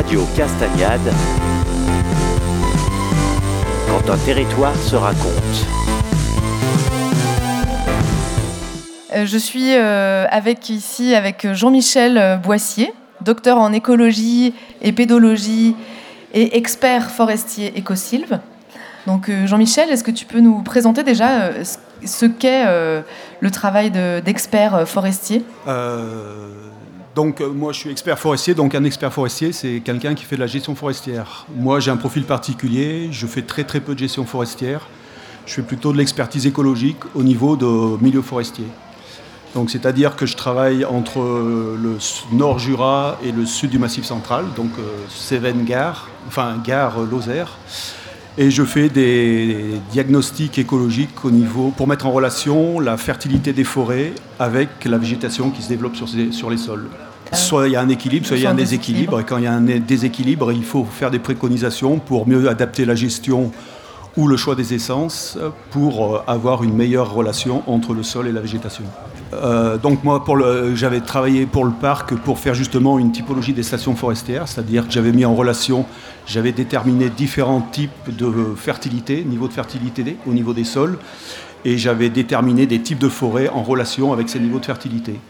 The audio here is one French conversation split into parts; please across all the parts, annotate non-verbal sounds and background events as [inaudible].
Radio Castagnade. Quand un territoire se raconte. Euh, je suis euh, avec ici avec Jean-Michel euh, Boissier, docteur en écologie et pédologie et expert forestier écosilve. Donc Jean-Michel, est-ce que tu peux nous présenter déjà ce qu'est le travail d'expert forestier? Donc moi je suis expert forestier, donc un expert forestier c'est quelqu'un qui fait de la gestion forestière. Moi j'ai un profil particulier, je fais très très peu de gestion forestière, je fais plutôt de l'expertise écologique au niveau de milieu forestier. Donc c'est-à-dire que je travaille entre le nord Jura et le sud du Massif central, donc euh, Cévennes-Gare, enfin Gare-Lozère. Et je fais des diagnostics écologiques au niveau pour mettre en relation la fertilité des forêts avec la végétation qui se développe sur les sols. Soit il y a un équilibre, soit il y a un déséquilibre. Et quand il y a un déséquilibre, il faut faire des préconisations pour mieux adapter la gestion ou le choix des essences pour euh, avoir une meilleure relation entre le sol et la végétation. Euh, donc moi, j'avais travaillé pour le parc pour faire justement une typologie des stations forestières, c'est-à-dire que j'avais mis en relation, j'avais déterminé différents types de fertilité, niveau de fertilité au niveau des sols, et j'avais déterminé des types de forêts en relation avec ces niveaux de fertilité.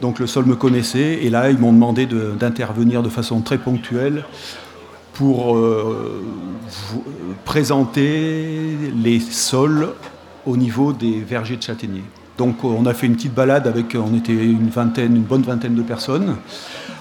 Donc le sol me connaissait, et là, ils m'ont demandé d'intervenir de, façon très ponctuelle pour euh, présenter les sols au niveau des vergers de châtaigniers. Donc on a fait une petite balade avec, on était une vingtaine, une bonne vingtaine de personnes.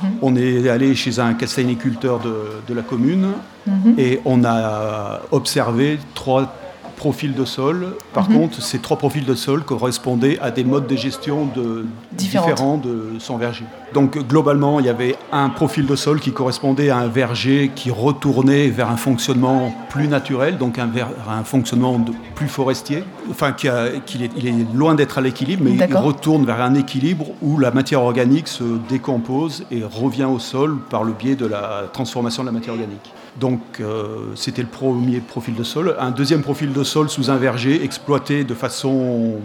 Mhm. On est allé chez un castagniculteur de, de la commune mhm. et on a observé trois profils de sol. Par mhm. contre, ces trois profils de sol correspondaient à des modes de gestion de, différents de son verger. Donc globalement, il y avait un profil de sol qui correspondait à un verger qui retournait vers un fonctionnement plus naturel, donc un, un fonctionnement plus forestier. Enfin, qui est, il est loin d'être à l'équilibre, mais il retourne vers un équilibre où la matière organique se décompose et revient au sol par le biais de la transformation de la matière organique. Donc euh, c'était le premier profil de sol. Un deuxième profil de sol sous un verger exploité de façon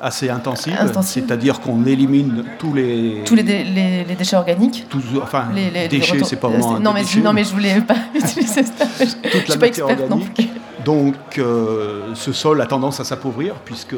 assez intensive, c'est-à-dire qu'on élimine tous les tous les, déchets organiques. enfin, les, déchets, c'est pas vraiment non, mais, non mais je voulais pas [laughs] utiliser ça. Toute la matière organique. Donc euh, ce sol a tendance à s'appauvrir puisque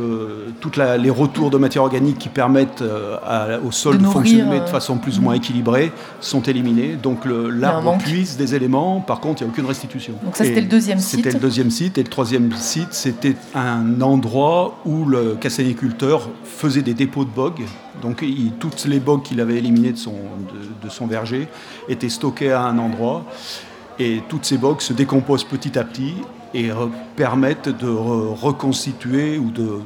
tous les retours de matière organique qui permettent euh, au sol de, fonctionner de euh, façon plus ou moins équilibrée sont éliminés. Donc l'arbre puise des éléments, par contre il n'y a aucune restitution. Donc ça c'était le deuxième site. C'était le deuxième site. Et le troisième site c'était un endroit où le castagniculteur faisait des dépôts de bog. Donc toutes les bogues qu'il avait éliminées de son, de son verger étaient stockées à un endroit. Et toutes ces bogues se décomposent petit à petit et permettent de reconstituer ou de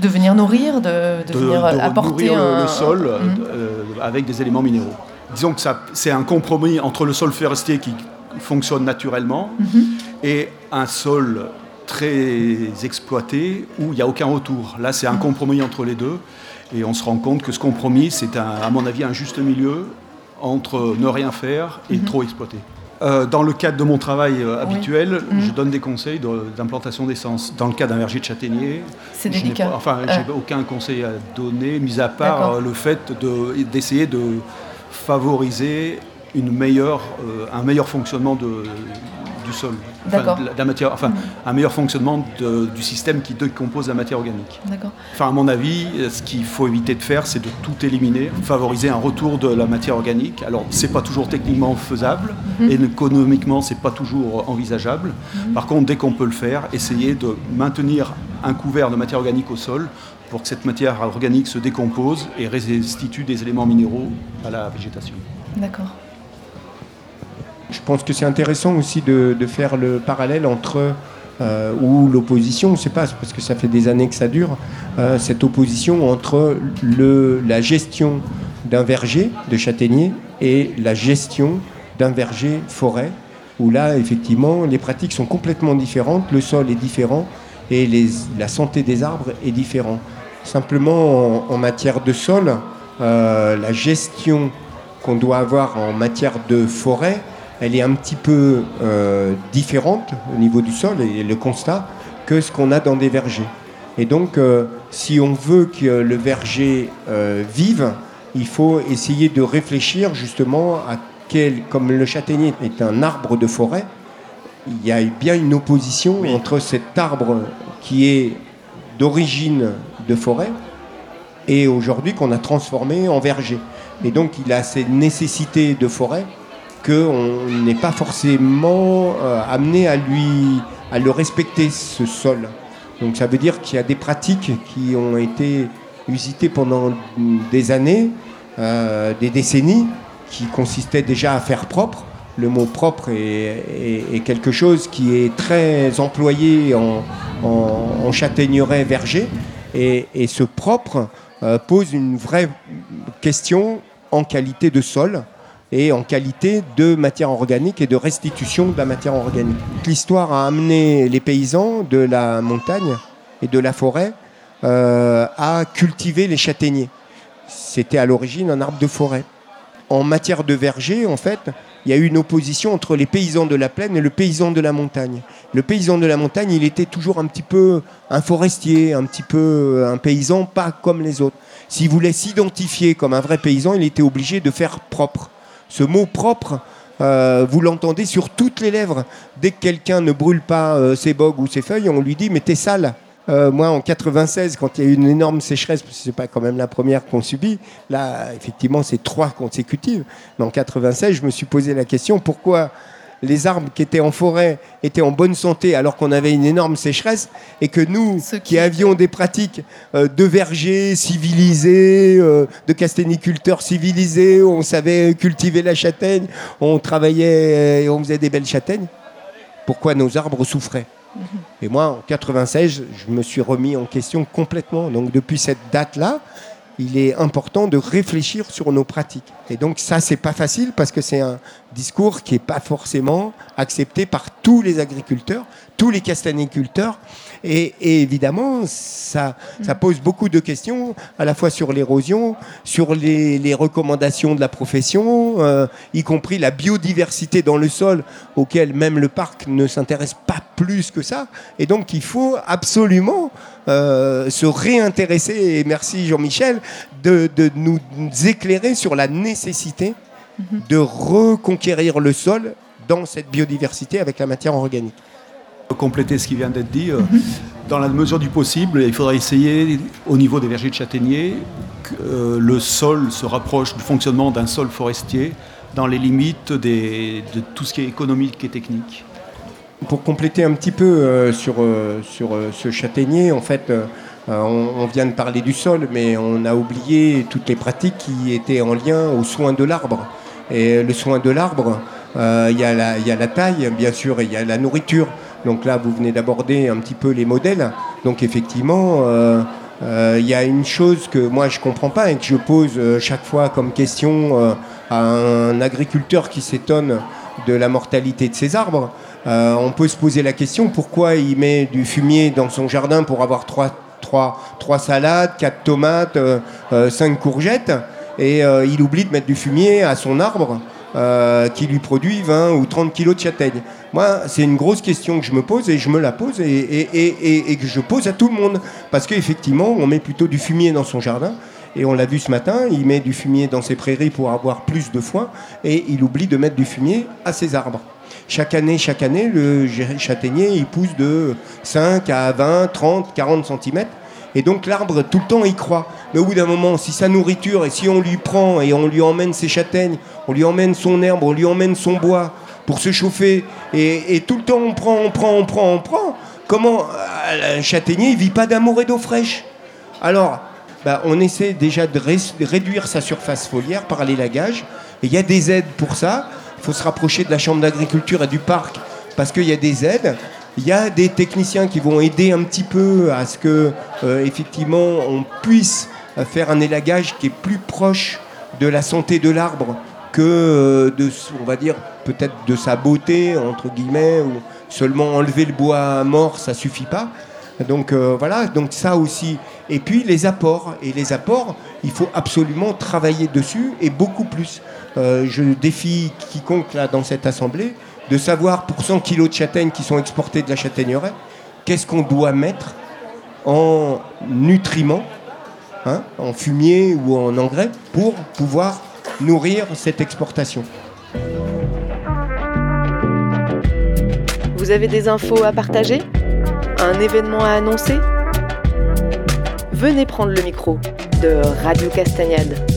de venir nourrir, de, venir apporter le, sol mhm. euh, avec des éléments minéraux. Disons que c'est un compromis entre le sol forestier qui fonctionne naturellement mhm. et un sol très exploité où il n'y a aucun retour. Là, c'est un mhm. compromis entre les deux et on se rend compte que ce compromis, c'est à mon avis un juste milieu entre ne rien faire et trop exploiter. Euh, dans le cadre de mon travail euh, habituel, je mhm. donne des conseils d'implantation d'essence. Dans le cas d'un verger de châtaignier, c'est délicat. enfin, j'ai n'ai aucun conseil à donner, mis à part euh, le fait d'essayer de, favoriser une meilleure, un meilleur fonctionnement de, du sol, enfin, la, matière, enfin mm. un meilleur fonctionnement du système qui décompose la matière organique. Enfin, à mon avis, ce qu'il faut éviter de faire, c'est de tout éliminer, favoriser un retour de la matière organique. Alors, c'est pas toujours techniquement faisable mm-hmm. et économiquement, c'est pas toujours envisageable. Mm-hmm. Par contre, dès qu'on peut le faire, essayer de maintenir un couvert de matière organique au sol pour que cette matière organique se décompose et restitue des éléments minéraux à la végétation. D'accord je pense que c'est intéressant aussi de, faire le parallèle entre euh, ou l'opposition, on ne pas, parce que ça fait des années que ça dure, euh, cette opposition entre le, la gestion d'un verger de châtaignier et la gestion d'un verger forêt, où là, effectivement, les pratiques sont complètement différentes, le sol est différent et la santé des arbres est différente. Simplement, en, matière de sol, euh, la gestion qu'on doit avoir en matière de forêt, elle est un petit peu euh, différente au niveau du sol et le constat que ce qu'on a dans des vergers. Et donc, euh, si on veut que le verger euh, vive, il faut essayer de réfléchir justement à comme le châtaignier est un arbre de forêt, il y a bien une opposition entre cet arbre qui est d'origine de forêt et aujourd'hui qu'on a transformé en verger. Et donc il a ces nécessités de forêt qu'on n'est pas forcément euh, amené à lui à le respecter ce sol. Donc ça veut dire qu'il y a des pratiques qui ont été usitées pendant des années, euh, des décennies, qui consistaient déjà à faire propre. Le mot propre est, quelque chose qui est très employé en, en, châtaigneraie verger. Et, ce propre euh, pose une vraie question en qualité de sol et en qualité de matière organique et de restitution de la matière organique. L'histoire a amené les paysans de la montagne et de la forêt euh, à cultiver les châtaigniers. C'était à l'origine un arbre de forêt. En matière de verger, en fait, il y a eu une opposition entre les paysans de la plaine et le paysan de la montagne. Le paysan de la montagne, il était toujours un petit peu un forestier, un petit peu un paysan pas comme les autres. S'il voulait s'identifier comme un vrai paysan, il était obligé de faire propre. Ce mot propre, euh, vous l'entendez sur toutes les lèvres. Dès que quelqu'un ne brûle pas euh, ses bogues ou ses feuilles, on lui dit mais t'es sale. Euh, moi, en 96, quand il y a eu une énorme sécheresse, parce que c'est pas quand même la première qu'on subit, là, effectivement, c'est trois consécutives. Mais en 96, je me suis posé la question pourquoi les arbres qui étaient en forêt étaient en bonne santé alors qu'on avait une énorme sécheresse et que nous, qui... avions des pratiques euh, de vergers civilisés, euh, de casténiculteurs civilisés, on savait cultiver la châtaigne, on travaillait et on faisait des belles châtaignes, pourquoi nos arbres souffraient? [laughs] Et moi, en 96, je me suis remis en question complètement. Donc depuis cette date-là, il est important de réfléchir sur nos pratiques. Et donc ça, c'est pas facile parce que c'est un discours qui n'est pas forcément accepté par tous les agriculteurs, tous les castaniculteurs. Et, évidemment, ça, ça pose beaucoup de questions, à la fois sur l'érosion, sur les, recommandations de la profession, euh, y compris la biodiversité dans le sol, auquel même le parc ne s'intéresse pas plus que ça. Et donc, il faut absolument euh, se réintéresser, et merci Jean-Michel, de, de, nous éclairer sur la nécessité mhm. de reconquérir le sol dans cette biodiversité avec la matière organique compléter ce qui vient d'être dit. Euh, dans la mesure du possible, il faudra essayer, au niveau des vergers de châtaigniers, que euh, le sol se rapproche du fonctionnement d'un sol forestier dans les limites de tout ce qui est économique et technique. Pour compléter un petit peu euh, sur, sur ce châtaignier, en fait, on, vient de parler du sol, mais on a oublié toutes les pratiques qui étaient en lien au soin de l'arbre. Et le soin de l'arbre, il y, y, a la taille, bien sûr, et il y a la nourriture. Donc là, vous venez d'aborder un petit peu les modèles. Donc effectivement, euh, euh, il y a une chose que moi je ne comprends pas et que je pose euh, chaque fois comme question à un agriculteur qui s'étonne de la mortalité de ses arbres. On peut se poser la question pourquoi il met du fumier dans son jardin pour avoir trois, trois, trois salades, quatre tomates, cinq courgettes, et il oublie de mettre du fumier à son arbre euh, qui lui produit 20 ou 30 kilos de châtaigne Moi, c'est une grosse question que je me pose et je me la pose et, que je pose à tout le monde. Parce qu'effectivement, on met plutôt du fumier dans son jardin. Et on l'a vu ce matin, il met du fumier dans ses prairies pour avoir plus de foin et il oublie de mettre du fumier à ses arbres. Chaque année, chaque année, le châtaignier, il pousse de 5 à 20, 30, 40 cm. Et donc l'arbre, tout le temps, il croit. Mais au bout d'un moment, si sa nourriture, et si on lui prend et on lui emmène ses châtaignes, on lui emmène son herbe, on lui emmène son bois pour se chauffer, et, tout le temps on prend, on prend, on prend, on prend, comment euh, un châtaignier, il vit pas d'amour et d'eau fraîche Alors, bah, on essaie déjà de, réduire sa surface foliaire par l'élagage, et il y a des aides pour ça. Il faut se rapprocher de la chambre d'agriculture et du parc, parce qu'il y a des aides. Il y a des techniciens qui vont aider un petit peu à ce que, euh, effectivement, on puisse faire un élagage qui est plus proche de la santé de l'arbre que euh, de, on va dire, peut-être de sa beauté, entre guillemets, ou seulement enlever le bois mort, ça suffit pas. Donc euh, voilà, donc ça aussi. Et puis les apports. Et les apports, il faut absolument travailler dessus et beaucoup plus. Euh, je défie quiconque là dans cette assemblée de savoir pour 100 kilos de châtaignes qui sont exportées de la châtaigneraie, qu'est-ce qu'on doit mettre en nutriments, hein, en fumier ou en engrais, pour pouvoir nourrir cette exportation. Vous avez des infos à partager? Un événement à annoncer? Venez prendre le micro de Radio Castagnade.